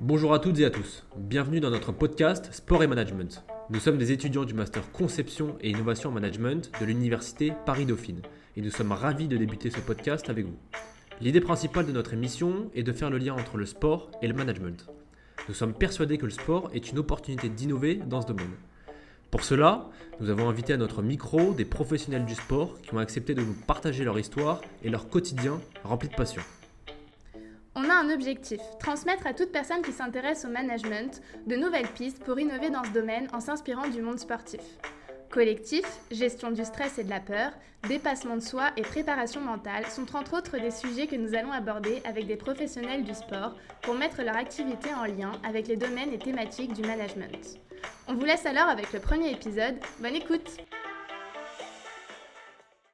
Bonjour à toutes et à tous, bienvenue dans notre podcast Sport et Management. Nous sommes des étudiants du Master Conception et Innovation Management de l'Université Paris-Dauphine et nous sommes ravis de débuter ce podcast avec vous. L'idée principale de notre émission est de faire le lien entre le sport et le management. Nous sommes persuadés que le sport est une opportunité d'innover dans ce domaine. Pour cela, nous avons invité à notre micro des professionnels du sport qui ont accepté de nous partager leur histoire et leur quotidien rempli de passion. Un objectif, transmettre à toute personne qui s'intéresse au management de nouvelles pistes pour innover dans ce domaine en s'inspirant du monde sportif. Collectif, gestion du stress et de la peur, dépassement de soi et préparation mentale sont entre autres des sujets que nous allons aborder avec des professionnels du sport pour mettre leur activité en lien avec les domaines et thématiques du management. On vous laisse alors avec le premier épisode. Bonne écoute